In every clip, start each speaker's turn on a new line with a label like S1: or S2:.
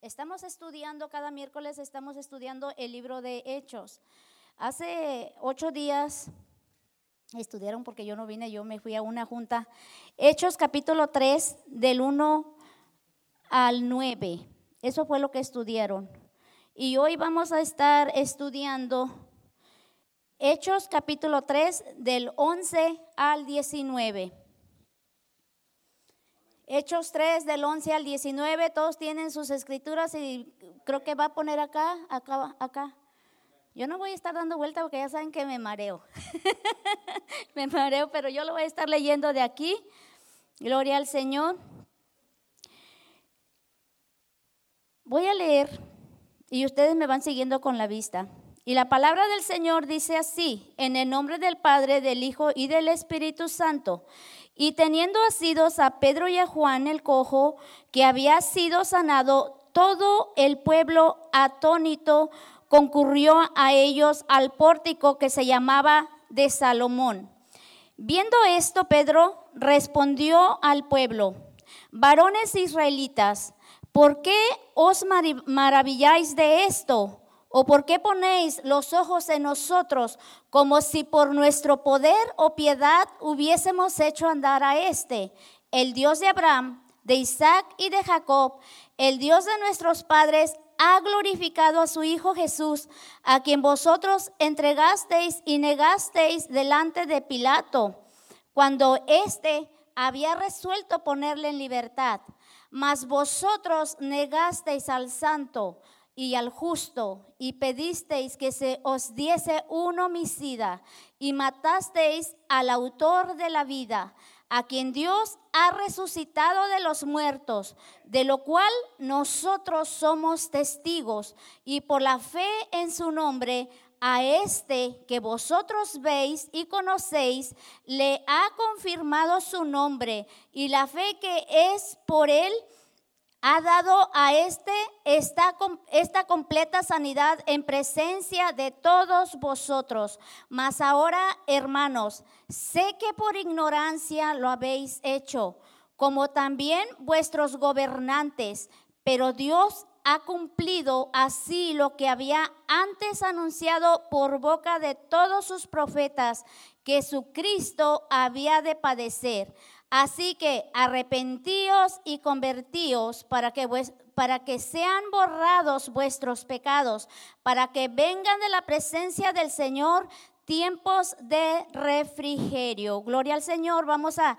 S1: Estamos estudiando, cada miércoles estamos estudiando el libro de Hechos. Hace ocho días estudiaron porque yo no vine, yo me fui a una junta. Hechos capítulo 3 del 1 al 9. Eso fue lo que estudiaron. Y hoy vamos a estar estudiando Hechos capítulo 3 del 11 al 19. Hechos 3 del 11 al 19, todos tienen sus escrituras y creo que va a poner acá, acá, acá. Yo no voy a estar dando vuelta porque ya saben que me mareo. me mareo, pero yo lo voy a estar leyendo de aquí. Gloria al Señor. Voy a leer y ustedes me van siguiendo con la vista. Y la palabra del Señor dice así, en el nombre del Padre, del Hijo y del Espíritu Santo. Y teniendo asidos a Pedro y a Juan el cojo, que había sido sanado, todo el pueblo atónito concurrió a ellos al pórtico que se llamaba de Salomón. Viendo esto, Pedro respondió al pueblo, varones israelitas, ¿por qué os maravilláis de esto? ¿O por qué ponéis los ojos en nosotros como si por nuestro poder o piedad hubiésemos hecho andar a este, el Dios de Abraham, de Isaac y de Jacob, el Dios de nuestros padres, ha glorificado a su Hijo Jesús, a quien vosotros entregasteis y negasteis delante de Pilato, cuando éste había resuelto ponerle en libertad. Mas vosotros negasteis al santo y al justo, y pedisteis que se os diese un homicida, y matasteis al autor de la vida, a quien Dios ha resucitado de los muertos, de lo cual nosotros somos testigos, y por la fe en su nombre, a este que vosotros veis y conocéis, le ha confirmado su nombre, y la fe que es por él, ha dado a este esta, esta, completa sanidad en presencia de todos vosotros. Mas ahora, hermanos, sé que por ignorancia lo habéis hecho, como también vuestros gobernantes, pero Dios ha cumplido así lo que había antes anunciado por boca de todos sus profetas, que su Cristo había de padecer Así que arrepentíos y convertíos para que, para que sean borrados vuestros pecados, para que vengan de la presencia del Señor tiempos de refrigerio. Gloria al Señor. Vamos a,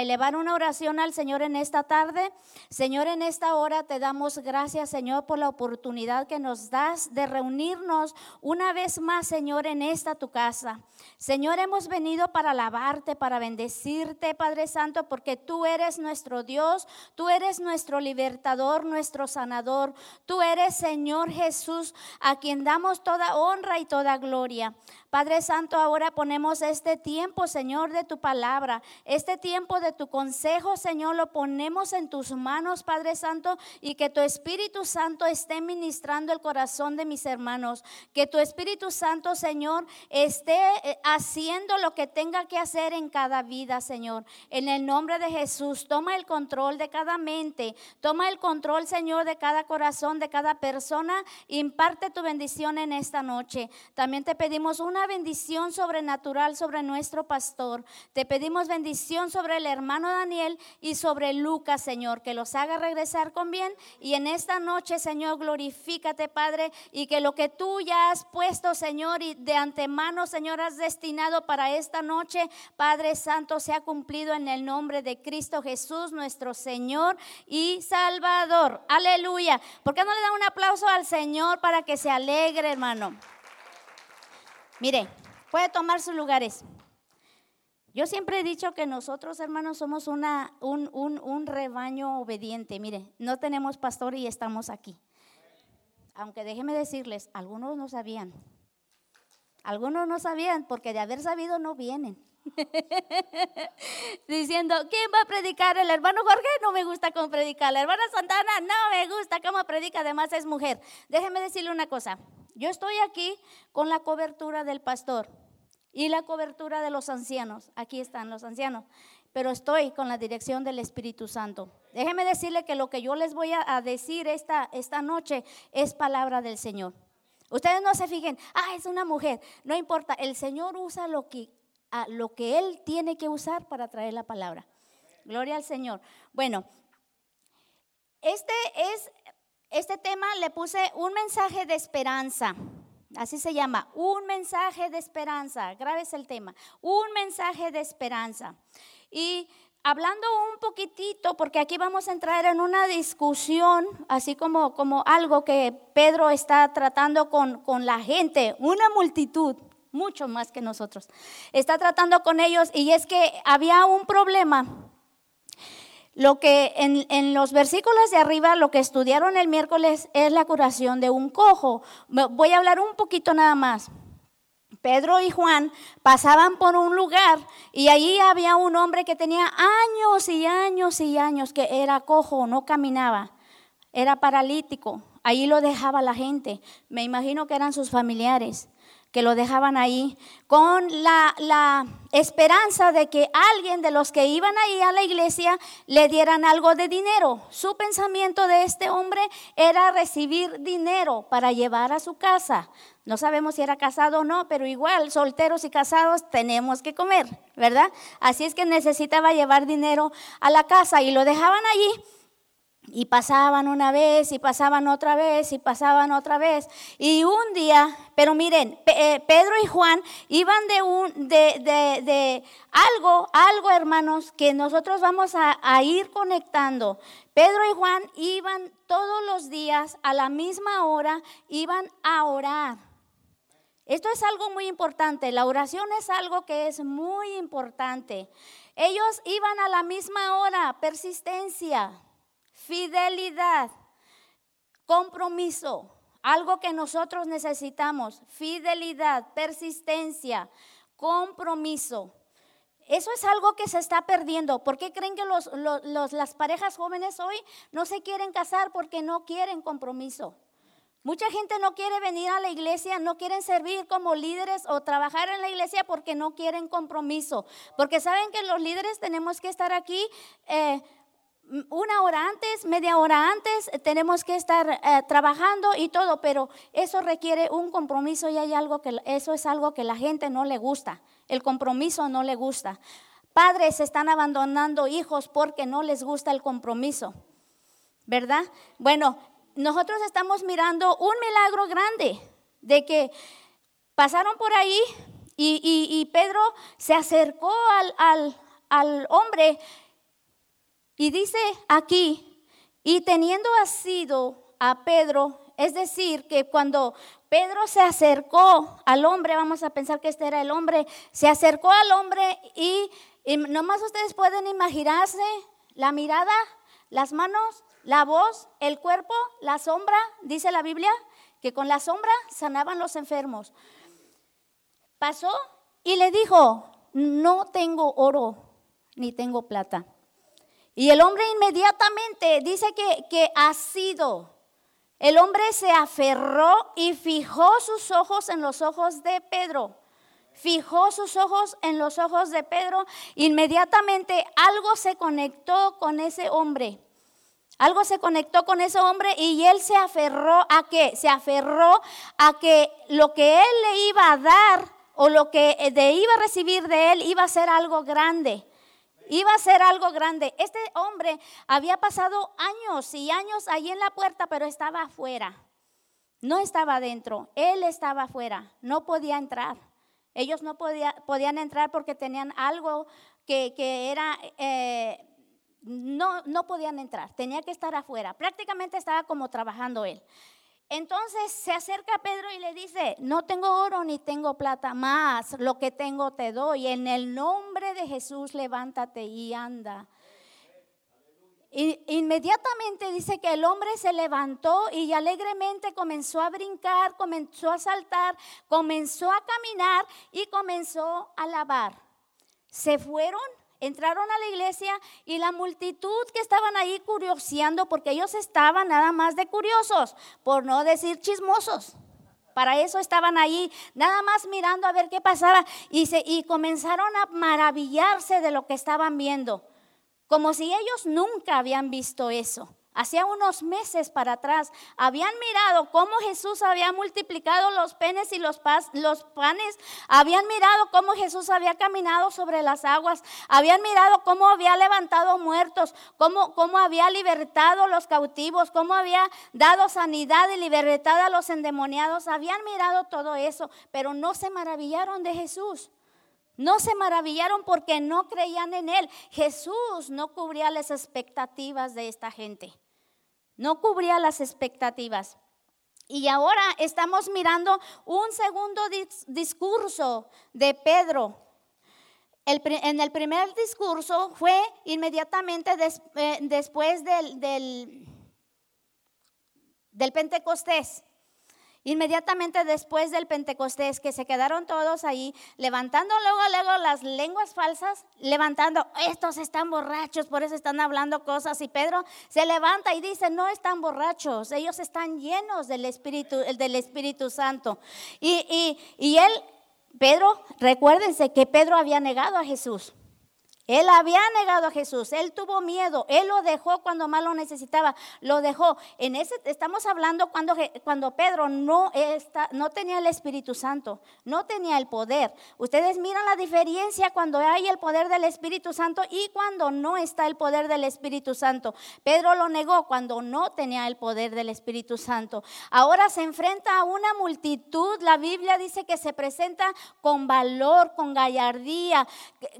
S1: elevar una oración al Señor en esta tarde. Señor, en esta hora te damos gracias, Señor, por la oportunidad que nos das de reunirnos una vez más, Señor, en esta tu casa. Señor, hemos venido para alabarte, para bendecirte, Padre Santo, porque tú eres nuestro Dios, tú eres nuestro libertador, nuestro sanador. Tú eres, Señor Jesús, a quien damos toda honra y toda gloria. Padre Santo, ahora ponemos este tiempo, Señor, de tu palabra, este tiempo de tu consejo, Señor, lo ponemos en tus manos, Padre Santo, y que tu Espíritu Santo esté ministrando el corazón de mis hermanos, que tu Espíritu Santo, Señor, esté eh, haciendo lo que tenga que hacer en cada vida, Señor. En el nombre de Jesús, toma el control de cada mente, toma el control, Señor, de cada corazón, de cada persona, imparte tu bendición en esta noche. También te pedimos una bendición sobrenatural sobre nuestro pastor. Te pedimos bendición sobre el hermano Daniel y sobre Lucas, Señor, que los haga regresar con bien. Y en esta noche, Señor, glorifícate, Padre, y que lo que tú ya has puesto, Señor, y de antemano, Señor, has destinado para esta noche, Padre Santo, sea cumplido en el nombre de Cristo Jesús, nuestro Señor y Salvador. Aleluya. ¿Por qué no le da un aplauso al Señor para que se alegre, hermano? Mire, puede tomar sus lugares. Yo siempre he dicho que nosotros, hermanos, somos un, rebaño obediente. Mire, no tenemos pastor y estamos aquí. Aunque déjenme decirles, algunos no sabían. Algunos no sabían porque de haber sabido no vienen. Diciendo, ¿quién va a predicar? El hermano Jorge no me gusta cómo predica. La hermana Santana no me gusta cómo predica. Además es mujer. Déjenme decirle una cosa. Yo estoy aquí con la cobertura del pastor y la cobertura de los ancianos. Aquí están los ancianos. pero estoy con la dirección del Espíritu Santo. Déjeme decirle que lo que yo les voy a, decir esta, esta noche es palabra del Señor. Ustedes no se fijen, ah, es una mujer. No importa, el Señor usa lo que, lo que Él tiene que usar para traer la palabra. Gloria al Señor. Bueno, este es, este tema le puse un mensaje de esperanza. Así se llama, un mensaje de esperanza. Grabes el tema, un mensaje de esperanza. Y hablando un poquitito, porque aquí vamos a entrar en una discusión, así como, como algo que Pedro está tratando con, con la gente, una multitud, mucho más que nosotros. Está tratando con ellos y es que había un problema lo que en, en, los versículos de arriba, lo que estudiaron el miércoles es la curación de un cojo. Voy a hablar un poquito nada más. Pedro y Juan pasaban por un lugar y allí había un hombre que tenía años y años y años que era cojo, no caminaba, era paralítico. Allí lo dejaba la gente. Me imagino que eran sus familiares que lo dejaban ahí, con la, esperanza de que alguien de los que iban ahí a la iglesia le dieran algo de dinero. Su pensamiento de este hombre era recibir dinero para llevar a su casa. No sabemos si era casado o no, pero igual, solteros y casados tenemos que comer, ¿verdad? Así es que necesitaba llevar dinero a la casa y lo dejaban allí y pasaban una vez y pasaban otra vez y pasaban otra vez. Y un día, pero miren, eh, Pedro y Juan iban de, un, de, de, algo, algo hermanos, que nosotros vamos a, a ir conectando. Pedro y Juan iban todos los días a la misma hora, iban a orar. Esto es algo muy importante. La oración es algo que es muy importante. Ellos iban a la misma hora, persistencia fidelidad, compromiso, algo que nosotros necesitamos, fidelidad, persistencia, compromiso. Eso es algo que se está perdiendo. ¿Por qué creen que las parejas jóvenes hoy no se quieren casar? Porque no quieren compromiso. Mucha gente no quiere venir a la iglesia, no quieren servir como líderes o trabajar en la iglesia porque no quieren compromiso. Porque saben que los líderes tenemos que estar aquí eh, una hora antes, media hora antes, tenemos que estar eh, trabajando y todo, pero eso requiere un compromiso y hay algo que eso es algo que la gente no le gusta. El compromiso no le gusta. Padres están abandonando hijos porque no les gusta el compromiso. ¿Verdad? Bueno, nosotros estamos mirando un milagro grande de que pasaron por ahí y, Pedro se acercó al, al, al hombre y dice aquí, y teniendo asido a Pedro, es decir, que cuando Pedro se acercó al hombre, vamos a pensar que este era el hombre, se acercó al hombre y, y nomás ustedes pueden imaginarse la mirada, las manos, la voz, el cuerpo, la sombra, dice la Biblia, que con la sombra sanaban los enfermos. Pasó y le dijo, no tengo oro ni tengo plata y el hombre inmediatamente dice que, que ha sido. El hombre se aferró y fijó sus ojos en los ojos de Pedro. Fijó sus ojos en los ojos de Pedro. Inmediatamente algo se conectó con ese hombre. Algo se conectó con ese hombre y él se aferró a qué? Se aferró a que lo que él le iba a dar o lo que de iba a recibir de él iba a ser algo grande. Iba a ser algo grande. Este hombre había pasado años y años ahí en la puerta, pero estaba afuera. No estaba adentro, él estaba afuera, no podía entrar. Ellos no podían entrar porque tenían algo que, era, eh, no, no podían entrar, tenía que estar afuera. Prácticamente estaba como trabajando él. Entonces se acerca Pedro y le dice, no tengo oro ni tengo plata, más lo que tengo te doy. En el nombre de Jesús levántate y anda. Inmediatamente dice que el hombre se levantó y alegremente comenzó a brincar, comenzó a saltar, comenzó a caminar y comenzó a lavar. Se fueron entraron a la iglesia y la multitud que estaban ahí curioseando, porque ellos estaban nada más de curiosos, por no decir chismosos. Para eso estaban ahí, nada más mirando a ver qué pasaba y, se, y comenzaron a maravillarse de lo que estaban viendo, como si ellos nunca habían visto eso. Hacía unos meses para atrás habían mirado cómo Jesús había multiplicado los penes y los, los, panes, habían mirado cómo Jesús había caminado sobre las aguas, habían mirado cómo había levantado muertos, cómo, cómo había libertado los cautivos, cómo había dado sanidad y libertad a los endemoniados, habían mirado todo eso, pero no se maravillaron de Jesús. No se maravillaron porque no creían en Él. Jesús no cubría las expectativas de esta gente. No cubría las expectativas. Y ahora estamos mirando un segundo discurso de Pedro. en el primer discurso fue inmediatamente eh, después del, del, del Pentecostés. Inmediatamente después del Pentecostés, que se quedaron todos ahí, levantando luego, luego las lenguas falsas, levantando, estos están borrachos, por eso están hablando cosas. Y Pedro se levanta y dice, no están borrachos, ellos están llenos del Espíritu, del Espíritu Santo. Y, y, y él, Pedro, recuérdense que Pedro había negado a Jesús. Él había negado a Jesús, él tuvo miedo, él lo dejó cuando más lo necesitaba, lo dejó. En ese estamos hablando cuando, cuando Pedro no, está, no tenía el Espíritu Santo, no tenía el poder. Ustedes miran la diferencia cuando hay el poder del Espíritu Santo y cuando no está el poder del Espíritu Santo. Pedro lo negó cuando no tenía el poder del Espíritu Santo. Ahora se enfrenta a una multitud, la Biblia dice que se presenta con valor, con gallardía,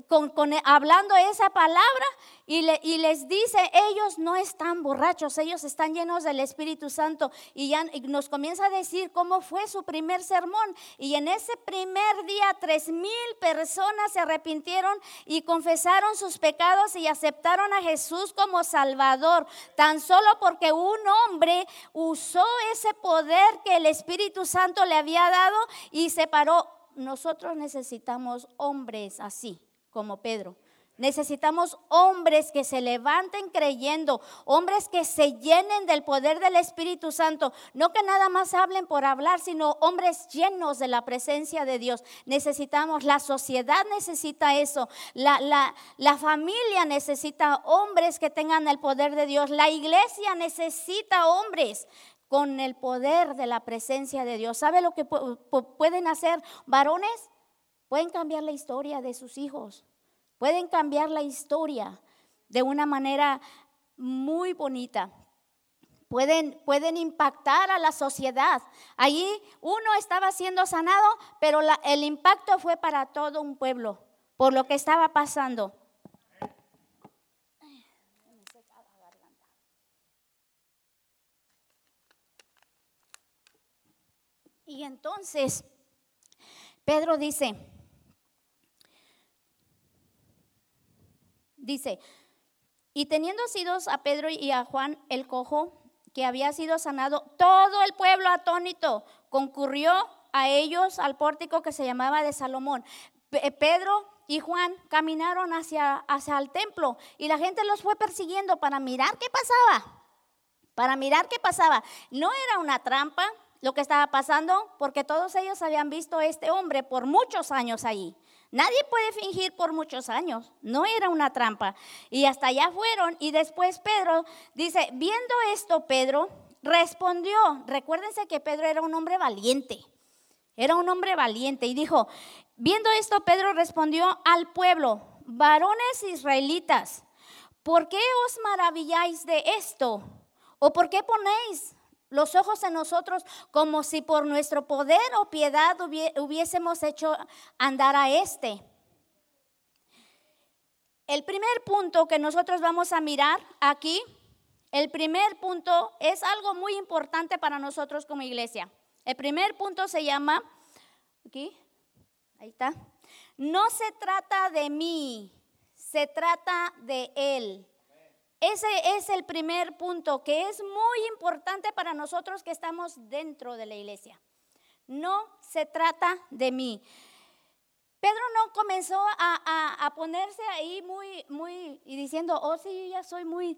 S1: con, con hablar esa palabra y, les dice, ellos no están borrachos, ellos están llenos del Espíritu Santo. Y ya nos comienza a decir cómo fue su primer sermón. Y en ese primer día, tres mil personas se arrepintieron y confesaron sus pecados y aceptaron a Jesús como Salvador, tan solo porque un hombre usó ese poder que el Espíritu Santo le había dado y se paró. Nosotros necesitamos hombres así como Pedro. Necesitamos hombres que se levanten creyendo, hombres que se llenen del poder del Espíritu Santo, no que nada más hablen por hablar, sino hombres llenos de la presencia de Dios. Necesitamos, la sociedad necesita eso, la, la, la familia necesita hombres que tengan el poder de Dios, la iglesia necesita hombres con el poder de la presencia de Dios. ¿Sabe lo que pueden hacer varones? Pueden cambiar la historia de sus hijos Pueden cambiar la historia de una manera muy bonita. Pueden, pueden impactar a la sociedad. Allí uno estaba siendo sanado, pero el impacto fue para todo un pueblo por lo que estaba pasando. Y entonces Pedro dice, Dice, y teniendo sidos a Pedro y a Juan el cojo, que había sido sanado, todo el pueblo atónito concurrió a ellos al pórtico que se llamaba de Salomón. Eh, Pedro y Juan caminaron hacia, hacia el templo y la gente los fue persiguiendo para mirar qué pasaba. Para mirar qué pasaba. No era una trampa lo que estaba pasando, porque todos ellos habían visto a este hombre por muchos años allí. Nadie puede fingir por muchos años, no era una trampa. Y hasta allá fueron. Y después Pedro dice, viendo esto Pedro respondió, recuérdense que Pedro era un hombre valiente, era un hombre valiente. Y dijo, viendo esto Pedro respondió al pueblo, varones israelitas, ¿por qué os maravilláis de esto? ¿O por qué ponéis los ojos en nosotros como si por nuestro poder o piedad hubiésemos hecho andar a este. El primer punto que nosotros vamos a mirar aquí, el primer punto es algo muy importante para nosotros como iglesia. El primer punto se llama, aquí, ahí está, no se trata de mí, se trata de Él. Ese es el primer punto que es muy importante para nosotros que estamos dentro de la iglesia. No se trata de mí. Pedro no comenzó a, ponerse ahí muy, muy, y diciendo, oh sí, yo ya soy muy,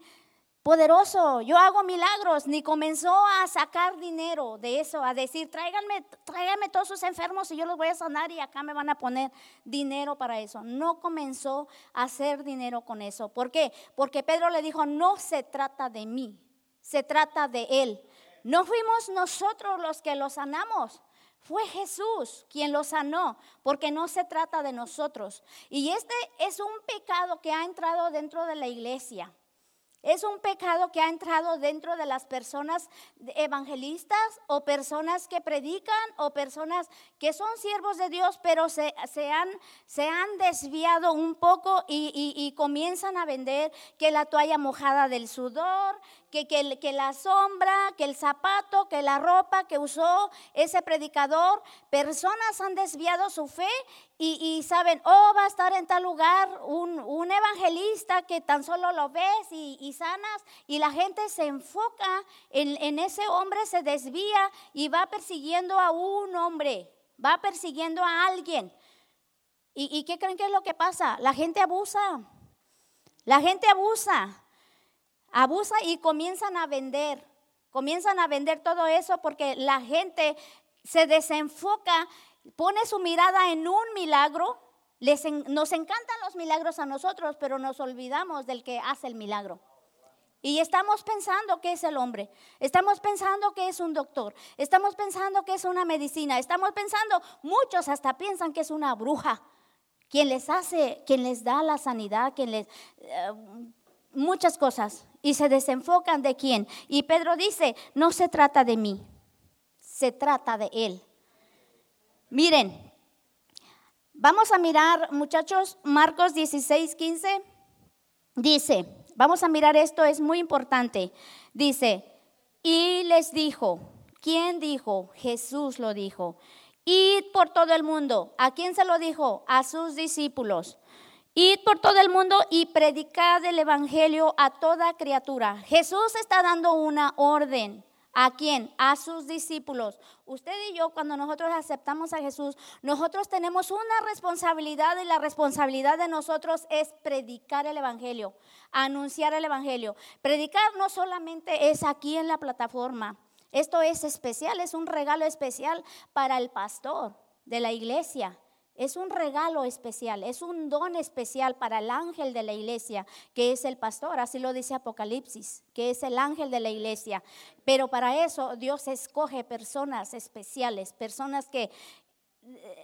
S1: poderoso, yo hago milagros, ni comenzó a sacar dinero de eso, a decir, tráiganme, todos sus enfermos y yo los voy a sanar y acá me van a poner dinero para eso. No comenzó a hacer dinero con eso. ¿Por qué? Porque Pedro le dijo, no se trata de mí, se trata de él. No fuimos nosotros los que lo sanamos. Fue Jesús quien lo sanó, porque no se trata de nosotros. Y este es un pecado que ha entrado dentro de la iglesia. Es un pecado que ha entrado dentro de las personas evangelistas o personas que predican o personas que son siervos de Dios, pero se, han, se han, desviado un poco y, comienzan a vender que la toalla mojada del sudor, que, que, la sombra, que el zapato, que la ropa que usó ese predicador. Personas han desviado su fe y, saben, oh, va a estar en tal lugar un, evangelista que tan solo lo ves y, sanas y la gente se enfoca en, ese hombre, se desvía y va persiguiendo a un hombre, va persiguiendo a alguien. ¿Y, ¿Y qué creen que es lo que pasa? La gente abusa, la gente abusa, abusa y comienzan a vender, comienzan a vender todo eso porque la gente se desenfoca pone su mirada en un milagro, nos encantan los milagros a nosotros, pero nos olvidamos del que hace el milagro. Y estamos pensando que es el hombre, estamos pensando que es un doctor, estamos pensando que es una medicina, estamos pensando, muchos hasta piensan que es una bruja, quien les hace, quien les da la sanidad, quien les... Eh, muchas cosas. Y se desenfocan de quién. Y Pedro dice, no se trata de mí, se trata de él. Miren, vamos a mirar, muchachos, Marcos 16, 15. Dice, vamos a mirar esto, es muy importante. Dice, y les dijo, ¿quién dijo? Jesús lo dijo. Id por todo el mundo. ¿A quién se lo dijo? A sus discípulos. Id por todo el mundo y predicad el Evangelio a toda criatura. Jesús está dando una orden. ¿A quién? A sus discípulos. Usted y yo, cuando nosotros aceptamos a Jesús, nosotros tenemos una responsabilidad y la responsabilidad de nosotros es predicar el Evangelio, anunciar el Evangelio. Predicar no solamente es aquí en la plataforma. Esto es especial, es un regalo especial para el pastor de la iglesia. Es un regalo especial, es un don especial para el ángel de la iglesia, que es el pastor, así lo dice Apocalipsis, que es el ángel de la iglesia. Pero para eso Dios escoge personas especiales, personas que,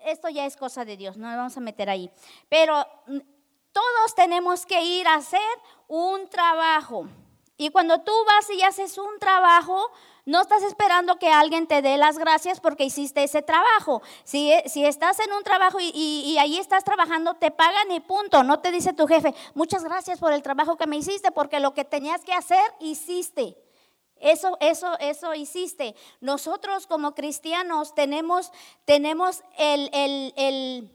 S1: esto ya es cosa de Dios, no nos vamos a meter ahí. Pero mm, todos tenemos que ir a hacer un trabajo. Y cuando tú vas y haces un trabajo, no estás esperando que alguien te dé las gracias porque hiciste ese trabajo. Si, si estás en un trabajo y, ahí estás trabajando, te pagan y punto. No te dice tu jefe, muchas gracias por el trabajo que me hiciste porque lo que tenías que hacer, hiciste. Eso, eso, eso hiciste. Nosotros como cristianos tenemos, tenemos el, el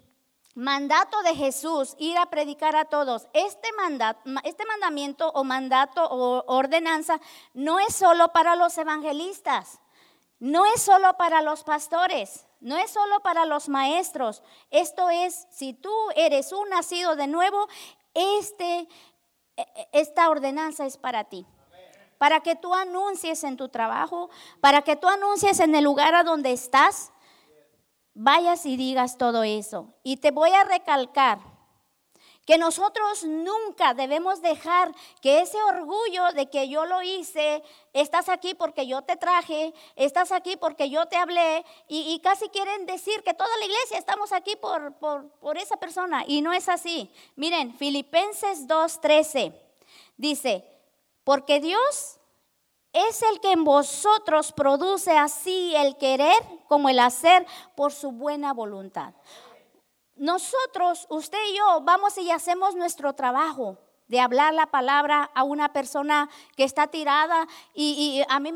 S1: mandato de Jesús, ir a predicar a todos. Este, mandato, este mandamiento o mandato o ordenanza no es solo para los evangelistas, no es solo para los pastores, no es solo para los maestros. Esto es, si tú eres un nacido de nuevo, este, e, e, esta ordenanza es para ti. Para que tú anuncies en tu trabajo, para que tú anuncies en el lugar a donde estás, vayas y digas todo eso. Y te voy a recalcar que nosotros nunca debemos dejar que ese orgullo de que yo lo hice, estás aquí porque yo te traje, estás aquí porque yo te hablé, y, casi quieren decir que toda la iglesia estamos aquí por, por, por esa persona, y no es así. Miren, Filipenses 2.13 dice, porque Dios es el que en vosotros produce así el querer como el hacer por su buena voluntad. Nosotros, usted y yo, vamos y hacemos nuestro trabajo de hablar la palabra a una persona que está tirada y, a mí,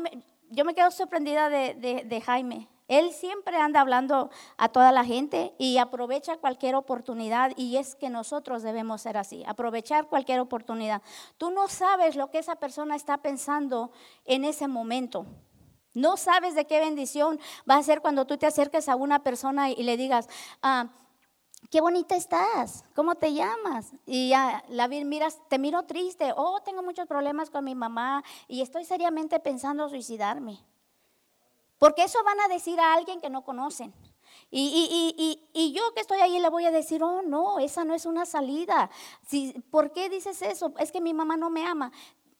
S1: yo me quedo sorprendida de Jaime. Él siempre anda hablando a toda la gente y aprovecha cualquier oportunidad y es que nosotros debemos ser así, aprovechar cualquier oportunidad. Tú no sabes lo que esa persona está pensando en ese momento. No sabes de qué bendición va a ser cuando tú te acerques a una persona y le digas, ah, qué bonita estás, ¿cómo te llamas? Y ya la miras, te miro triste, oh, tengo muchos problemas con mi mamá y estoy seriamente pensando suicidarme. Porque eso van a decir a alguien que no conocen. Y, yo que estoy ahí le voy a decir, oh, no, esa no es una salida. Si, ¿Por qué dices eso? Es que mi mamá no me ama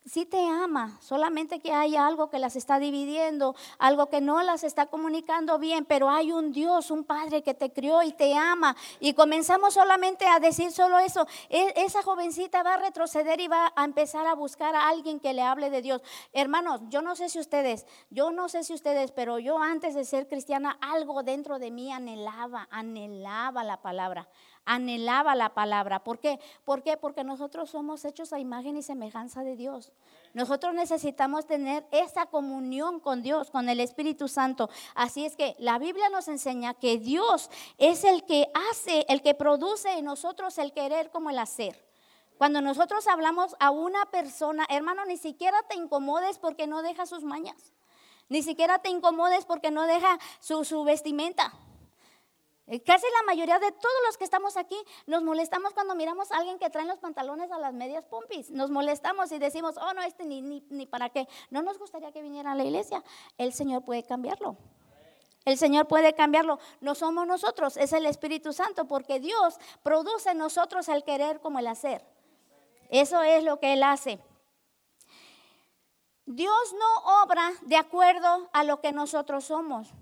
S1: sí te ama, solamente que hay algo que las está dividiendo, algo que no las está comunicando bien, pero hay un Dios, un Padre que te crió y te ama. Y comenzamos solamente a decir solo eso. E, esa jovencita va a retroceder y va a empezar a buscar a alguien que le hable de Dios. Hermanos, yo no sé si ustedes, yo no sé si ustedes, pero yo antes de ser cristiana, algo dentro de mí anhelaba, anhelaba la palabra anhelaba la palabra. ¿Por qué? ¿Por qué? Porque nosotros somos hechos a imagen y semejanza de Dios. Nosotros necesitamos tener esa comunión con Dios, con el Espíritu Santo. Así es que la Biblia nos enseña que Dios es el que hace, el que produce en nosotros el querer como el hacer. Cuando nosotros hablamos a una persona, hermano, ni siquiera te incomodes porque no deja sus mañas. Ni siquiera te incomodes porque no deja su, su vestimenta. Eh, casi la mayoría de todos los que estamos aquí nos molestamos cuando miramos a alguien que trae los pantalones a las medias pompis. Nos molestamos y decimos, oh, no, este ni, ni, para qué. No nos gustaría que viniera a la iglesia. El Señor puede cambiarlo. El Señor puede cambiarlo. No somos nosotros, es el Espíritu Santo, porque Dios produce en nosotros el querer como el hacer. Eso es lo que Él hace. Dios no obra de acuerdo a lo que nosotros somos.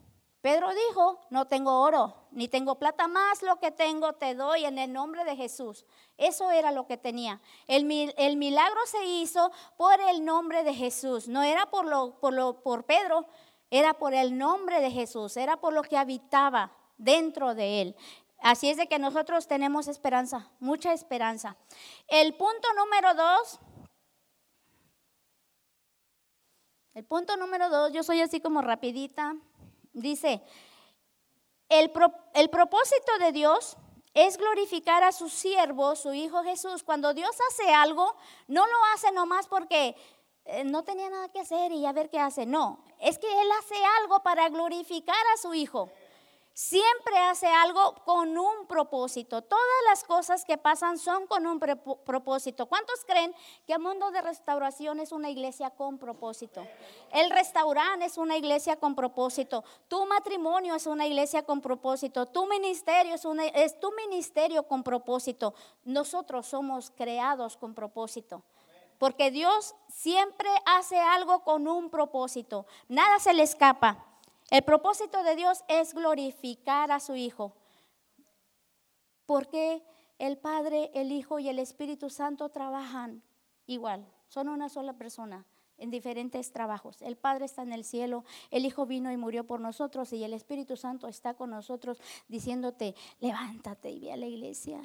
S1: Pedro dijo, no tengo oro, ni tengo plata, más lo que tengo te doy en el nombre de Jesús. Eso era lo que tenía. El, el milagro se hizo por el nombre de Jesús, no era por, lo, por, lo, por Pedro, era por el nombre de Jesús, era por lo que habitaba dentro de él. Así es de que nosotros tenemos esperanza, mucha esperanza. El punto número dos, el punto número dos, yo soy así como rapidita. Dice, el, propósito de Dios es glorificar a su siervo, su Hijo Jesús. Cuando Dios hace algo, no lo hace nomás porque eh, no tenía nada que hacer y a ver qué hace. No, es que Él hace algo para glorificar a su Hijo siempre hace algo con un propósito. Todas las cosas que pasan son con un propósito. ¿Cuántos creen que el mundo de restauración es una iglesia con propósito? El restaurante es una iglesia con propósito. Tu matrimonio es una iglesia con propósito. Tu ministerio es, es tu ministerio con propósito. Nosotros somos creados con propósito. Porque Dios siempre hace algo con un propósito. Nada se le escapa. El propósito de Dios es glorificar a su Hijo. Porque el Padre, el Hijo y el Espíritu Santo trabajan igual, son una sola persona en diferentes trabajos. El Padre está en el cielo, el Hijo vino y murió por nosotros y el Espíritu Santo está con nosotros diciéndote, levántate y ve a la iglesia.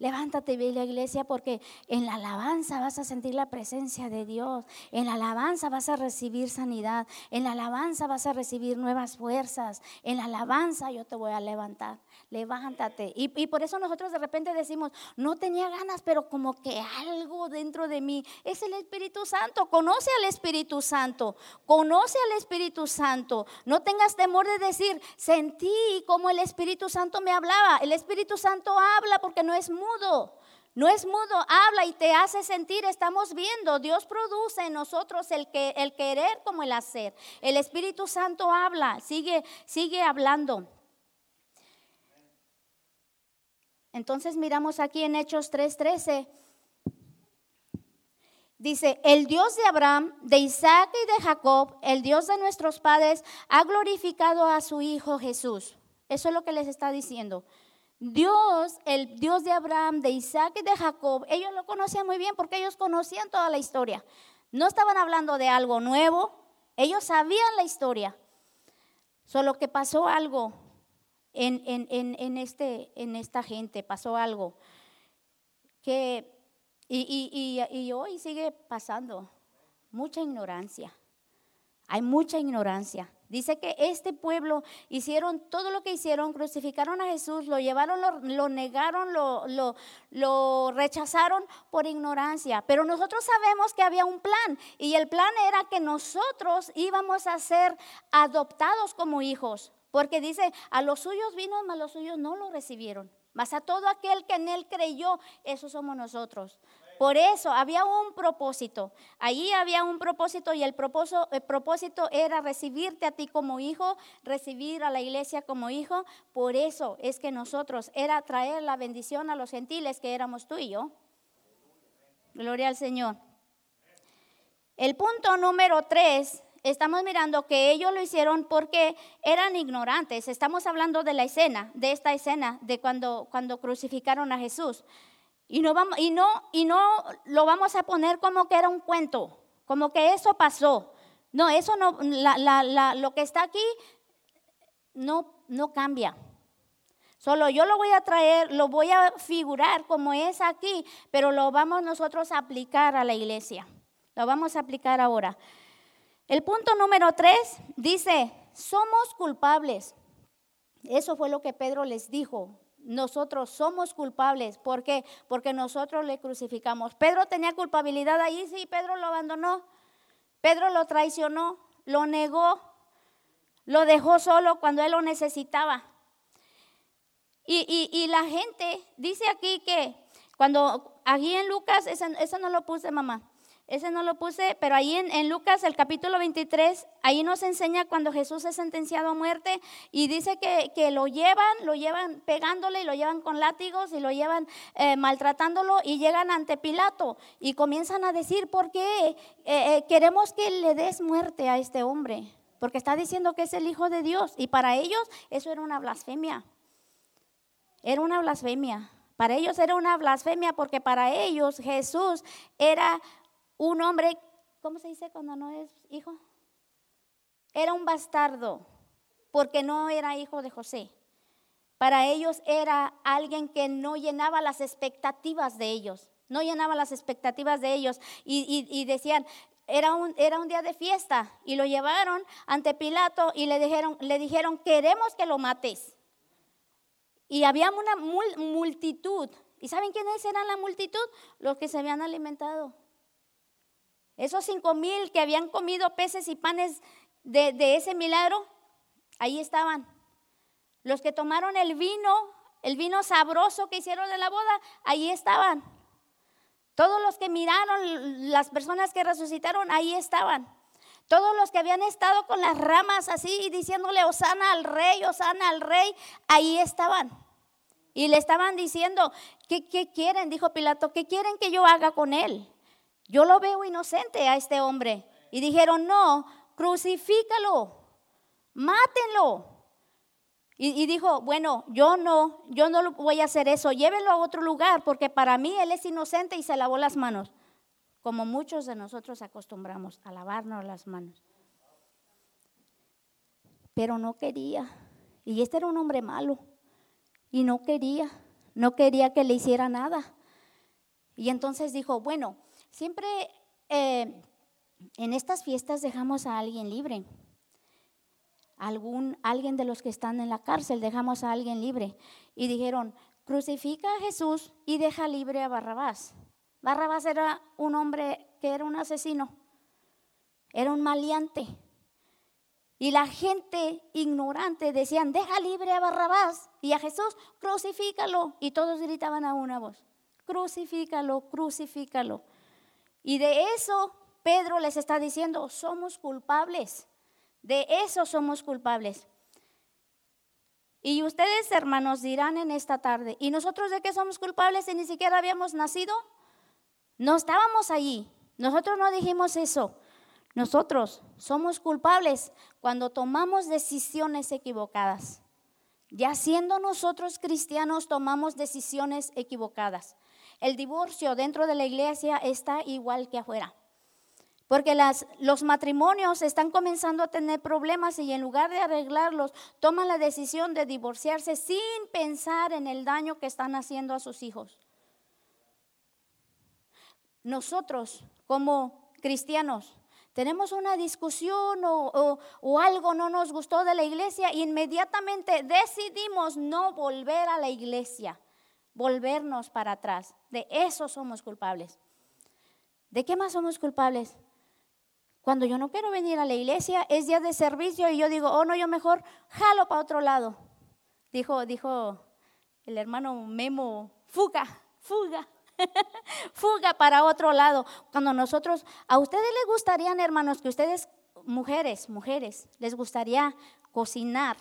S1: Levántate y ve la iglesia porque en la alabanza vas a sentir la presencia de Dios. En la alabanza vas a recibir sanidad. En la alabanza vas a recibir nuevas fuerzas. En la alabanza yo te voy a levantar. Levántate. Y, por eso nosotros de repente decimos, no tenía ganas, pero como que algo dentro de mí. Es el Espíritu Santo. Conoce al Espíritu Santo. Conoce al Espíritu Santo. No tengas temor de decir, sentí como el Espíritu Santo me hablaba. El Espíritu Santo habla porque no es muy no es mudo, habla y te hace sentir, estamos viendo, Dios produce en nosotros el, que, el querer como el hacer. El Espíritu Santo habla, sigue, sigue hablando. Entonces miramos aquí en Hechos 3:13. Dice, el Dios de Abraham, de Isaac y de Jacob, el Dios de nuestros padres, ha glorificado a su Hijo Jesús. Eso es lo que les está diciendo. Dios, el Dios de Abraham, de Isaac y de Jacob, ellos lo conocían muy bien porque ellos conocían toda la historia. No estaban hablando de algo nuevo, ellos sabían la historia. Solo que pasó algo en, en, este, en esta gente, pasó algo que, y, y hoy sigue pasando, mucha ignorancia. Hay mucha ignorancia. Dice que este pueblo hicieron todo lo que hicieron, crucificaron a Jesús, lo llevaron, lo, negaron, lo, lo, lo, rechazaron por ignorancia. Pero nosotros sabemos que había un plan y el plan era que nosotros íbamos a ser adoptados como hijos. Porque dice, a los suyos vino, mas los suyos no lo recibieron. Mas a todo aquel que en él creyó, eso somos nosotros. Por eso había un propósito. Allí había un propósito y el propósito, el propósito era recibirte a ti como hijo, recibir a la iglesia como hijo. Por eso es que nosotros era traer la bendición a los gentiles que éramos tú y yo. Gloria al Señor. El punto número tres estamos mirando que ellos lo hicieron porque eran ignorantes. Estamos hablando de la escena, de esta escena, de cuando, cuando crucificaron a Jesús. Y no, vamos, y, no, y no lo vamos a poner como que era un cuento, como que eso pasó. No, eso no, lo que está aquí no, no cambia. Solo yo lo voy a traer, lo voy a figurar como es aquí, pero lo vamos nosotros a aplicar a la iglesia. Lo vamos a aplicar ahora. El punto número tres dice, somos culpables. Eso fue lo que Pedro les dijo. Nosotros somos culpables. ¿Por qué? Porque nosotros le crucificamos. Pedro tenía culpabilidad ahí, sí, Pedro lo abandonó. Pedro lo traicionó, lo negó, lo dejó solo cuando él lo necesitaba. Y, la gente dice aquí que cuando, aquí en Lucas, eso no lo puse mamá, ese no lo puse, pero ahí en, Lucas, el capítulo 23, ahí nos enseña cuando Jesús es sentenciado a muerte y dice que, lo llevan, lo llevan pegándole y lo llevan con látigos y lo llevan eh, maltratándolo y llegan ante Pilato y comienzan a decir, ¿por qué eh, eh, queremos que le des muerte a este hombre? Porque está diciendo que es el Hijo de Dios y para ellos eso era una blasfemia. Era una blasfemia. Para ellos era una blasfemia porque para ellos Jesús era un hombre, ¿cómo se dice cuando no es hijo? Era un bastardo, porque no era hijo de José. Para ellos era alguien que no llenaba las expectativas de ellos, no llenaba las expectativas de ellos. Y, decían, era un, día de fiesta y lo llevaron ante Pilato y le dijeron, le dijeron, queremos que lo mates. Y había una multitud. ¿Y saben quiénes eran la multitud? Los que se habían alimentado esos cinco mil que habían comido peces y panes de, ese milagro, ahí estaban. Los que tomaron el vino, el vino sabroso que hicieron en la boda, ahí estaban. Todos los que miraron, las personas que resucitaron, ahí estaban. Todos los que habían estado con las ramas así diciéndole, Osana al rey, Osana al rey, ahí estaban. Y le estaban diciendo, ¿qué, ¿qué, quieren? Dijo Pilato, ¿qué quieren que yo haga con él? Yo lo veo inocente a este hombre. Y dijeron, no, crucifícalo, mátenlo. Y, dijo, bueno, yo no, yo no voy a hacer eso, llévenlo a otro lugar, porque para mí él es inocente y se lavó las manos, como muchos de nosotros acostumbramos a lavarnos las manos. Pero no quería, y este era un hombre malo, y no quería, no quería que le hiciera nada. Y entonces dijo, bueno, Siempre eh, en estas fiestas dejamos a alguien libre. Algún, alguien de los que están en la cárcel dejamos a alguien libre. Y dijeron, crucifica a Jesús y deja libre a Barrabás. Barrabás era un hombre que era un asesino, era un maleante. Y la gente ignorante decían, deja libre a Barrabás y a Jesús, crucifícalo. Y todos gritaban a una voz, crucifícalo, crucifícalo. Y de eso Pedro les está diciendo, somos culpables. De eso somos culpables. Y ustedes, hermanos, dirán en esta tarde, ¿y nosotros de qué somos culpables si ni siquiera habíamos nacido? No estábamos allí. Nosotros no dijimos eso. Nosotros somos culpables cuando tomamos decisiones equivocadas. Ya siendo nosotros cristianos, tomamos decisiones equivocadas. El divorcio dentro de la iglesia está igual que afuera. Porque las, los matrimonios están comenzando a tener problemas y en lugar de arreglarlos, toman la decisión de divorciarse sin pensar en el daño que están haciendo a sus hijos. Nosotros, como cristianos, tenemos una discusión o, o, algo no nos gustó de la iglesia, inmediatamente decidimos no volver a la iglesia volvernos para atrás. De eso somos culpables. ¿De qué más somos culpables? Cuando yo no quiero venir a la iglesia, es día de servicio y yo digo, oh no, yo mejor jalo para otro lado. Dijo, dijo el hermano Memo, fuga, fuga, fuga para otro lado. Cuando nosotros, a ustedes les gustaría, hermanos, que ustedes, mujeres, mujeres, les gustaría cocinar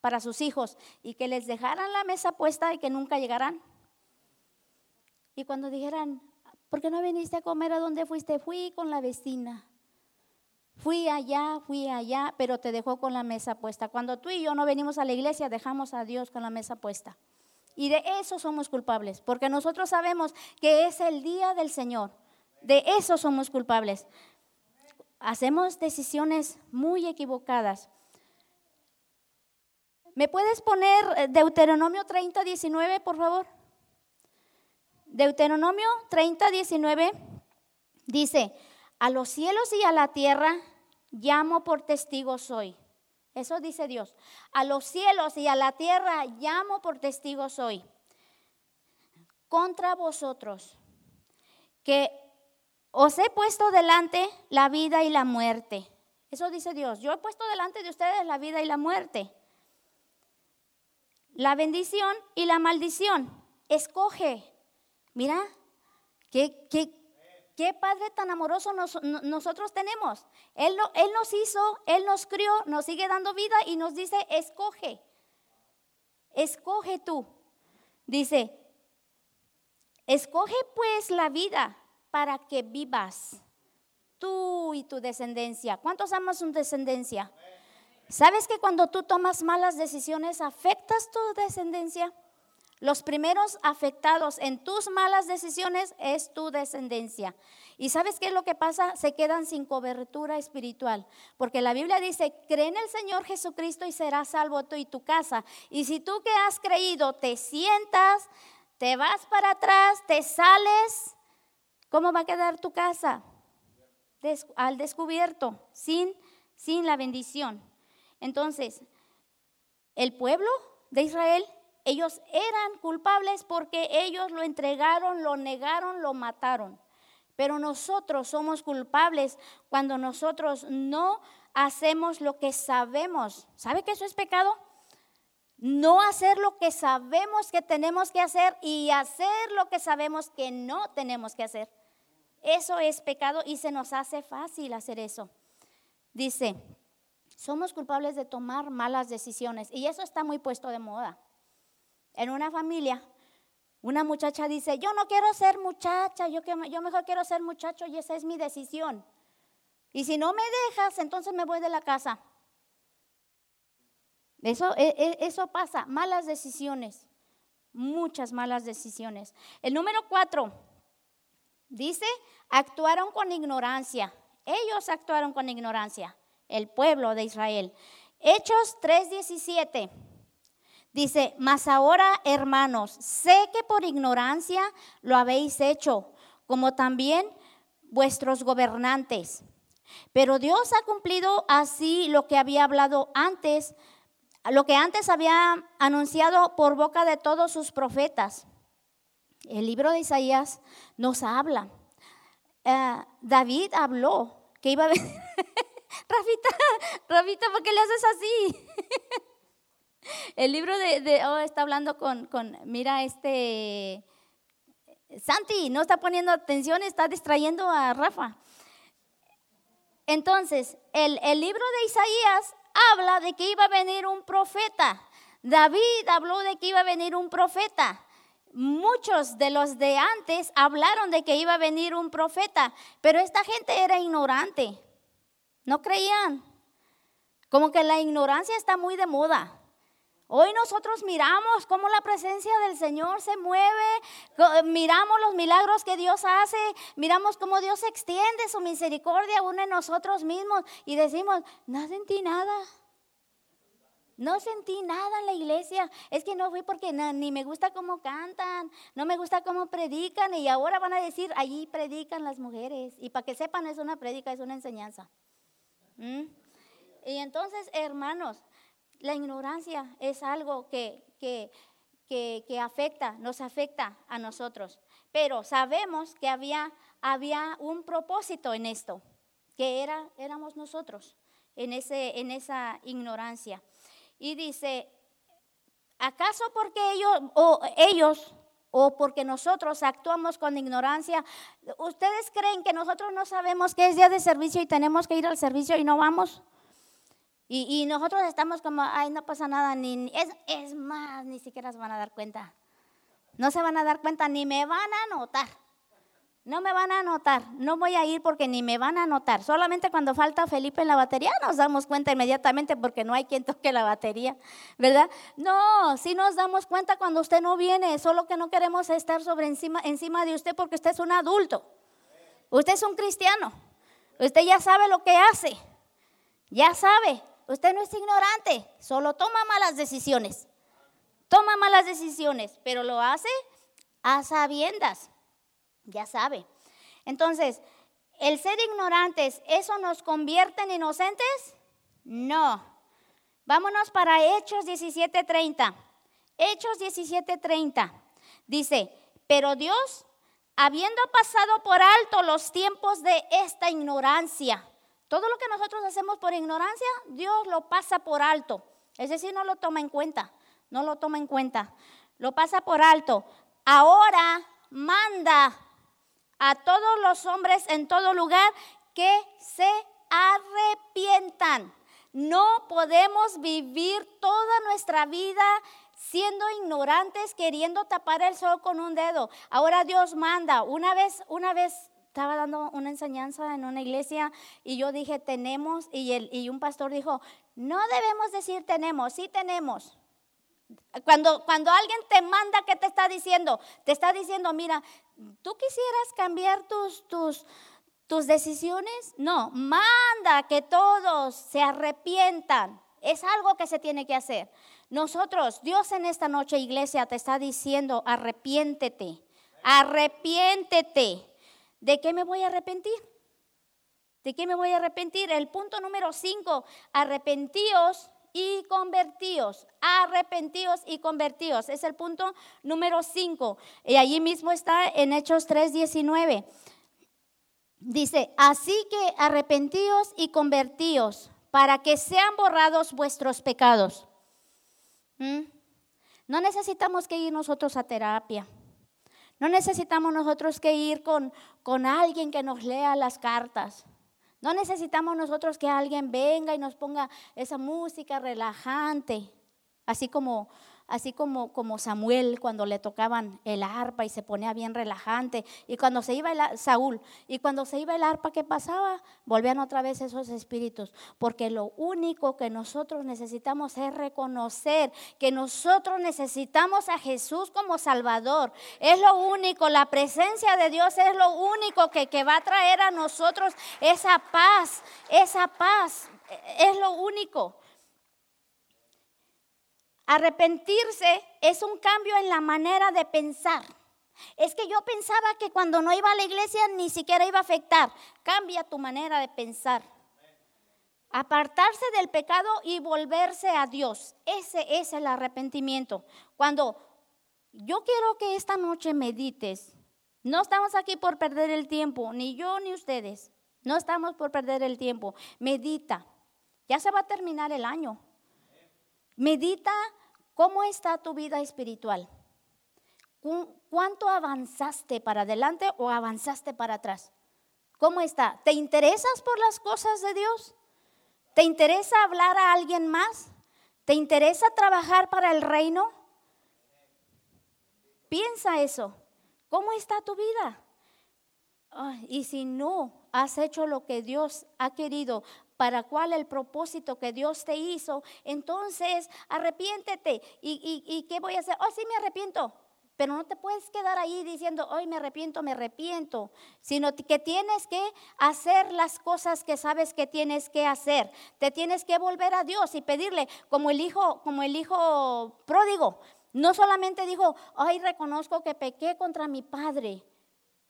S1: para sus hijos y que les dejaran la mesa puesta y que nunca llegaran. Y cuando dijeran, ¿por qué no viniste a comer a dónde fuiste? Fui con la vecina. Fui allá, fui allá, pero te dejó con la mesa puesta. Cuando tú y yo no venimos a la iglesia, dejamos a Dios con la mesa puesta. Y de eso somos culpables, porque nosotros sabemos que es el día del Señor. De eso somos culpables. Hacemos decisiones muy equivocadas. ¿Me puedes poner eh, Deuteronomio 30, 19, por favor? Deuteronomio 30, 19 dice, a los cielos y a la tierra llamo por testigos hoy. Eso dice Dios. A los cielos y a la tierra llamo por testigos hoy. Contra vosotros, que os he puesto delante la vida y la muerte. Eso dice Dios. Yo he puesto delante de ustedes la vida y la muerte la bendición y la maldición. Escoge. Mira, qué, qué, padre tan amoroso nosotros tenemos. Él, él nos hizo, Él nos crió, nos sigue dando vida y nos dice, escoge. Escoge tú. Dice, escoge pues la vida para que vivas tú y tu descendencia. ¿Cuántos amas su descendencia? ¿Sabes que cuando tú tomas malas decisiones afectas tu descendencia? Los primeros afectados en tus malas decisiones es tu descendencia. ¿Y sabes qué es lo que pasa? Se quedan sin cobertura espiritual. Porque la Biblia dice, cree en el Señor Jesucristo y serás salvo tú y tu casa. Y si tú que has creído te sientas, te vas para atrás, te sales, ¿cómo va a quedar tu casa? al descubierto, sin, sin la bendición. Entonces, el pueblo de Israel, ellos eran culpables porque ellos lo entregaron, lo negaron, lo mataron. Pero nosotros somos culpables cuando nosotros no hacemos lo que sabemos. ¿Sabe que eso es pecado? No hacer lo que sabemos que tenemos que hacer y hacer lo que sabemos que no tenemos que hacer. Eso es pecado y se nos hace fácil hacer eso. Dice, somos culpables de tomar malas decisiones y eso está muy puesto de moda. En una familia, una muchacha dice, yo no quiero ser muchacha, yo, mejor quiero ser muchacho y esa es mi decisión. Y si no me dejas, entonces me voy de la casa. Eso, e, e, eso pasa, malas decisiones, muchas malas decisiones. El número cuatro dice, actuaron con ignorancia. Ellos actuaron con ignorancia el pueblo de Israel. Hechos 3:17 dice, mas ahora hermanos, sé que por ignorancia lo habéis hecho, como también vuestros gobernantes. Pero Dios ha cumplido así lo que había hablado antes, lo que antes había anunciado por boca de todos sus profetas. El libro de Isaías nos habla. Eh, David habló que iba a Rafita, Rafita, ¿por qué le haces así? El libro de, oh, está hablando con, mira, este, Santi, no está poniendo atención, está distrayendo a Rafa. Entonces, el, el libro de Isaías habla de que iba a venir un profeta. David habló de que iba a venir un profeta. Muchos de los de antes hablaron de que iba a venir un profeta, pero esta gente era ignorante. No creían. Como que la ignorancia está muy de moda. Hoy nosotros miramos cómo la presencia del Señor se mueve, miramos los milagros que Dios hace, miramos cómo Dios extiende su misericordia aún en nosotros mismos y decimos, no sentí nada. No sentí nada en la iglesia. Es que no fui porque ni me gusta cómo cantan, no me gusta cómo predican y ahora van a decir, allí predican las mujeres. Y para que sepan, es una predica, es una enseñanza. ¿Mm? Y entonces, hermanos, la ignorancia es algo que, que, que, afecta, nos afecta a nosotros. Pero sabemos que había, había un propósito en esto, que era, éramos nosotros, en, ese, en esa ignorancia. Y dice, ¿Acaso porque ellos o ellos o porque nosotros actuamos con ignorancia? ¿Ustedes creen que nosotros no sabemos que es día de servicio y tenemos que ir al servicio y no vamos? Y, nosotros estamos como, ay, no pasa nada, ni, es, es más, ni siquiera se van a dar cuenta. No se van a dar cuenta, ni me van a notar. No me van a notar, no voy a ir porque ni me van a notar. Solamente cuando falta Felipe en la batería nos damos cuenta inmediatamente porque no hay quien toque la batería, ¿verdad? No, sí nos damos cuenta cuando usted no viene, solo que no queremos estar sobre encima, encima de usted porque usted es un adulto. Usted es un cristiano. Usted ya sabe lo que hace. Ya sabe. Usted no es ignorante, solo toma malas decisiones. Toma malas decisiones, pero lo hace a sabiendas ya sabe. Entonces, el ser ignorantes, ¿eso nos convierte en inocentes? No. Vámonos para Hechos 17:30. Hechos 17:30. Dice, pero Dios, habiendo pasado por alto los tiempos de esta ignorancia, todo lo que nosotros hacemos por ignorancia, Dios lo pasa por alto. Es decir, no lo toma en cuenta, no lo toma en cuenta, lo pasa por alto. Ahora manda a todos los hombres en todo lugar que se arrepientan. No podemos vivir toda nuestra vida siendo ignorantes, queriendo tapar el sol con un dedo. Ahora Dios manda. Una vez, una vez estaba dando una enseñanza en una iglesia y yo dije tenemos y, el, y un pastor dijo, no debemos decir tenemos, sí tenemos. Cuando, cuando alguien te manda, ¿qué te está diciendo? Te está diciendo, mira, ¿tú quisieras cambiar tus, tus, tus decisiones? No, manda que todos se arrepientan. Es algo que se tiene que hacer. Nosotros, Dios en esta noche, iglesia, te está diciendo, arrepiéntete, arrepiéntete. ¿De qué me voy a arrepentir? ¿De qué me voy a arrepentir? El punto número cinco, arrepentíos y convertíos. Arrepentíos y convertíos. Es el punto número 5. Y allí mismo está en Hechos 3:19. Dice, así que arrepentíos y convertíos para que sean borrados vuestros pecados. ¿Mm? No necesitamos que ir nosotros a terapia. No necesitamos nosotros que ir con, con alguien que nos lea las cartas. No necesitamos nosotros que alguien venga y nos ponga esa música relajante, así como así como, como Samuel cuando le tocaban el arpa y se ponía bien relajante. Y cuando se iba el, Saúl, y cuando se iba el arpa, ¿qué pasaba? Volvían otra vez esos espíritus. Porque lo único que nosotros necesitamos es reconocer que nosotros necesitamos a Jesús como Salvador. Es lo único, la presencia de Dios es lo único que, que va a traer a nosotros esa paz, esa paz. Es lo único. Arrepentirse es un cambio en la manera de pensar. Es que yo pensaba que cuando no iba a la iglesia ni siquiera iba a afectar. Cambia tu manera de pensar. Apartarse del pecado y volverse a Dios. Ese es el arrepentimiento. Cuando yo quiero que esta noche medites, no estamos aquí por perder el tiempo, ni yo ni ustedes. No estamos por perder el tiempo. Medita. Ya se va a terminar el año. Medita cómo está tu vida espiritual. ¿Cuánto avanzaste para adelante o avanzaste para atrás? ¿Cómo está? ¿Te interesas por las cosas de Dios? ¿Te interesa hablar a alguien más? ¿Te interesa trabajar para el reino? Piensa eso. ¿Cómo está tu vida? y si no has hecho lo que Dios ha querido, para cuál el propósito que Dios te hizo, entonces arrepiéntete. ¿Y, y, qué voy a hacer? Oh, sí, me arrepiento. Pero no te puedes quedar ahí diciendo, hoy me arrepiento, me arrepiento, sino que tienes que hacer las cosas que sabes que tienes que hacer. Te tienes que volver a Dios y pedirle, como el hijo, como el hijo pródigo. No solamente dijo, ay, reconozco que pequé contra mi padre,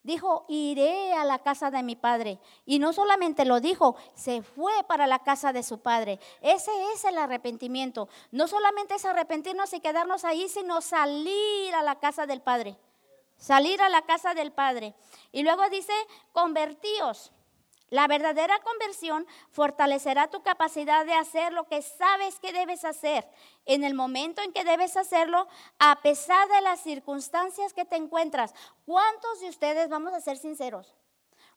S1: Dijo, iré a la casa de mi padre. Y no solamente lo dijo, se fue para la casa de su padre. Ese es el arrepentimiento. No solamente es arrepentirnos y quedarnos ahí, sino salir a la casa del padre. Salir a la casa del padre. Y luego dice, convertíos. La verdadera conversión fortalecerá tu capacidad de hacer lo que sabes que debes hacer en el momento en que debes hacerlo, a pesar de las circunstancias que te encuentras. ¿Cuántos de ustedes, vamos a ser sinceros,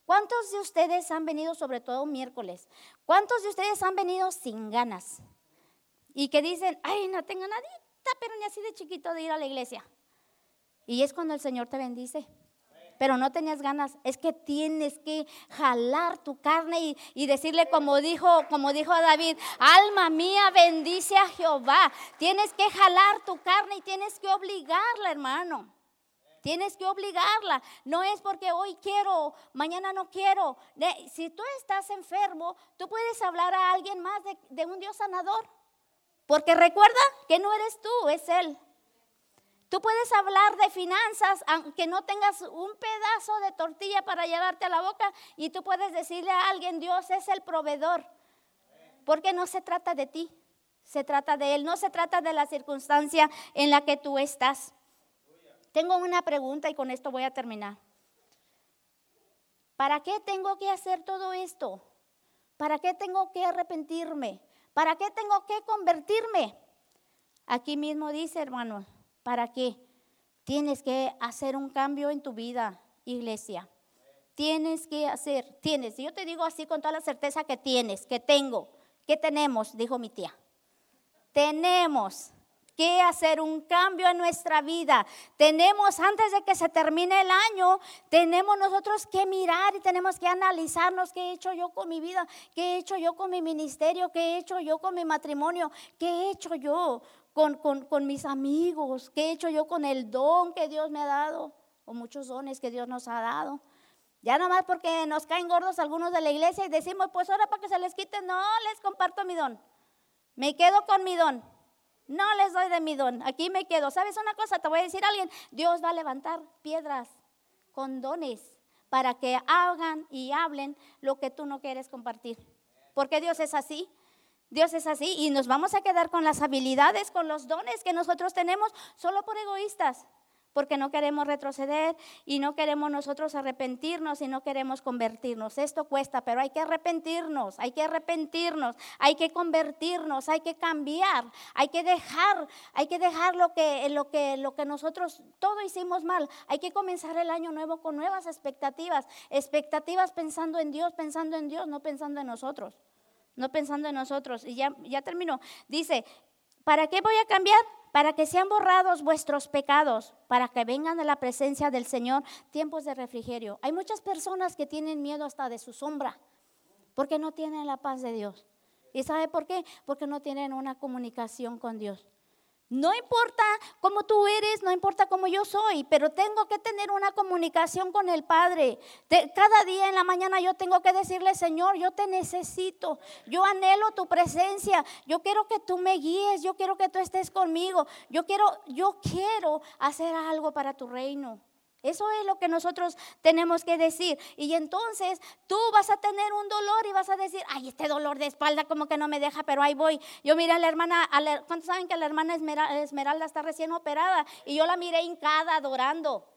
S1: cuántos de ustedes han venido, sobre todo miércoles, cuántos de ustedes han venido sin ganas? Y que dicen, ay, no tengo nadita, pero ni así de chiquito de ir a la iglesia. Y es cuando el Señor te bendice pero no tenías ganas. Es que tienes que jalar tu carne y, decirle como dijo, como dijo David, alma mía, bendice a Jehová. Tienes que jalar tu carne y tienes que obligarla, hermano. Tienes que obligarla. No es porque hoy quiero, mañana no quiero. Si tú estás enfermo, tú puedes hablar a alguien más de, de un Dios sanador. Porque recuerda que no eres tú, es Él. Tú puedes hablar de finanzas aunque no tengas un pedazo de tortilla para llevarte a la boca y tú puedes decirle a alguien, Dios es el proveedor. Porque no se trata de ti, se trata de Él, no se trata de la circunstancia en la que tú estás. Tengo una pregunta y con esto voy a terminar. ¿Para qué tengo que hacer todo esto? ¿Para qué tengo que arrepentirme? ¿Para qué tengo que convertirme? Aquí mismo dice, hermano, ¿Para qué? Tienes que hacer un cambio en tu vida, iglesia. Tienes que hacer, tienes. Yo te digo así con toda la certeza que tienes, que tengo, que tenemos, dijo mi tía. Tenemos que hacer un cambio en nuestra vida. Tenemos, antes de que se termine el año, tenemos nosotros que mirar y tenemos que analizarnos qué he hecho yo con mi vida, qué he hecho yo con mi ministerio, qué he hecho yo con mi matrimonio, qué he hecho yo con, mis amigos, qué he hecho yo con el don que Dios me ha dado, o muchos dones que Dios nos ha dado. Ya nomás porque nos caen gordos algunos de la iglesia y decimos, pues ahora para que se les quite, no les comparto mi don. Me quedo con mi don. No les doy de mi don. Aquí me quedo. ¿Sabes una cosa? Te voy a decir a alguien. Dios va a levantar piedras con dones para que hagan y hablen lo que tú no quieres compartir. Porque Dios es así. Dios es así y nos vamos a quedar con las habilidades, con los dones que nosotros tenemos solo por egoístas, porque no queremos retroceder y no queremos nosotros arrepentirnos y no queremos convertirnos. Esto cuesta, pero hay que arrepentirnos, hay que arrepentirnos, hay que convertirnos, hay que cambiar, hay que dejar, hay que dejar lo que lo que lo que nosotros todo hicimos mal. Hay que comenzar el año nuevo con nuevas expectativas, expectativas pensando en Dios, pensando en Dios, no pensando en nosotros no pensando en nosotros. Y ya, ya terminó. Dice, ¿para qué voy a cambiar? Para que sean borrados vuestros pecados, para que vengan a la presencia del Señor tiempos de refrigerio. Hay muchas personas que tienen miedo hasta de su sombra, porque no tienen la paz de Dios. ¿Y sabe por qué? Porque no tienen una comunicación con Dios. No importa cómo tú eres, no importa cómo yo soy, pero tengo que tener una comunicación con el Padre. cada día en la mañana yo tengo que decirle, Señor, yo te necesito, yo anhelo tu presencia, yo quiero que tú me guíes, yo quiero que tú estés conmigo, yo quiero, yo quiero hacer algo para tu reino. Eso es lo que nosotros tenemos que decir. Y entonces tú vas a tener un dolor y vas a decir, ay, este dolor de espalda como que no me deja, pero ahí voy. Yo miré a la hermana, ¿cuántos saben que la hermana Esmeralda, está recién operada? Y yo la miré hincada adorando.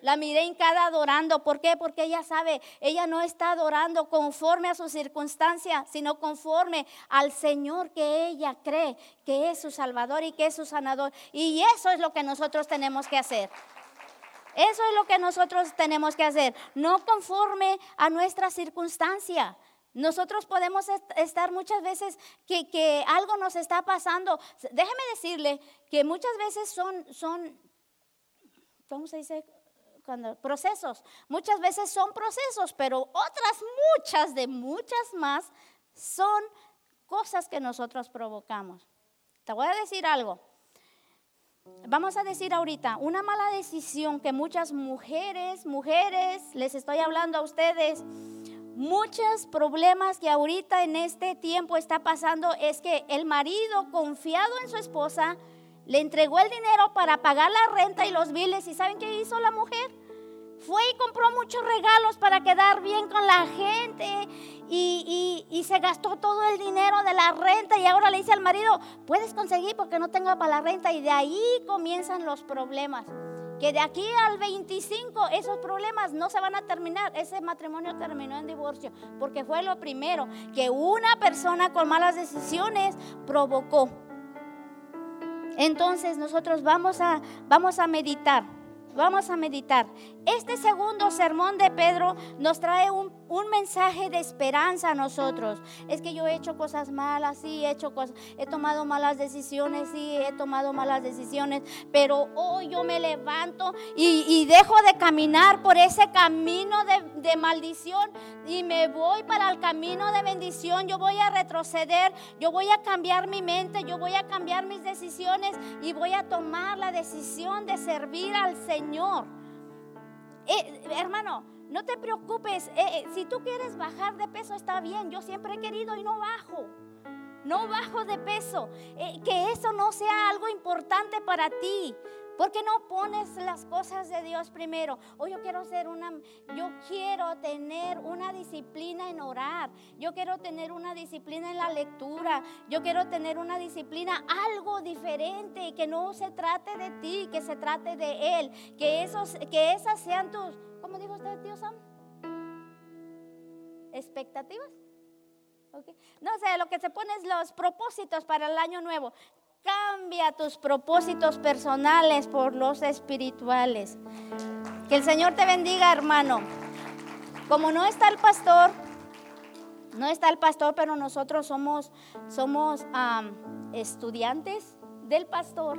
S1: La miré hincada adorando. ¿Por qué? Porque ella sabe, ella no está adorando conforme a su circunstancia, sino conforme al Señor que ella cree que es su Salvador y que es su sanador. Y eso es lo que nosotros tenemos que hacer. Eso es lo que nosotros tenemos que hacer, no conforme a nuestra circunstancia. Nosotros podemos estar muchas veces que, algo nos está pasando. Déjeme decirle que muchas veces son, son ¿cómo se dice? Cuando, procesos. Muchas veces son procesos, pero otras muchas de muchas más son cosas que nosotros provocamos. Te voy a decir algo vamos a decir ahorita, una mala decisión que muchas mujeres, mujeres, les estoy hablando a ustedes, muchos problemas que ahorita en este tiempo está pasando es que el marido confiado en su esposa le entregó el dinero para pagar la renta y los biles y ¿saben qué hizo la mujer? Fue y compró muchos regalos para quedar bien con la gente y, se gastó todo el dinero de la renta y ahora le dice al marido, puedes conseguir porque no tengo para la renta y de ahí comienzan los problemas que de aquí al 25 esos problemas no se van a terminar. Ese matrimonio terminó en divorcio porque fue lo primero que una persona con malas decisiones provocó. Entonces nosotros vamos a, vamos a meditar. Vamos a meditar. Este segundo sermón de Pedro nos trae un, mensaje de esperanza a nosotros. Es que yo he hecho cosas malas, sí, he hecho cosas, he tomado malas decisiones, sí, he tomado malas decisiones, pero hoy yo me levanto y, dejo de caminar por ese camino de, de maldición y me voy para el camino de bendición. Yo voy a retroceder, yo voy a cambiar mi mente, yo voy a cambiar mis decisiones y voy a tomar la decisión de servir al Señor. Eh, hermano, no te preocupes. Eh, eh, si tú quieres bajar de peso, está bien. Yo siempre he querido y no bajo. No bajo de peso. que eso no sea algo importante para ti. ¿Por qué no pones las cosas de Dios primero? O yo quiero ser una, yo quiero tener una disciplina en orar. Yo quiero tener una disciplina en la lectura. Yo quiero tener una disciplina, algo diferente, que no se trate de ti, que se trate de Él. Que, esos, que esas sean tus, ¿cómo dijo usted, tío Sam? ¿Expectativas? No sé, lo que se pone es los propósitos para el año nuevo. Cambia tus propósitos personales por los espirituales. Que el Señor te bendiga, hermano. Como no está el pastor, no está el pastor, pero nosotros somos, somos estudiantes del pastor.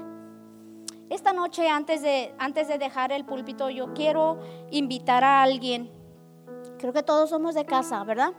S1: Esta noche, antes de, antes de dejar el púlpito, yo quiero invitar a alguien. Creo que todos somos de casa, ¿verdad?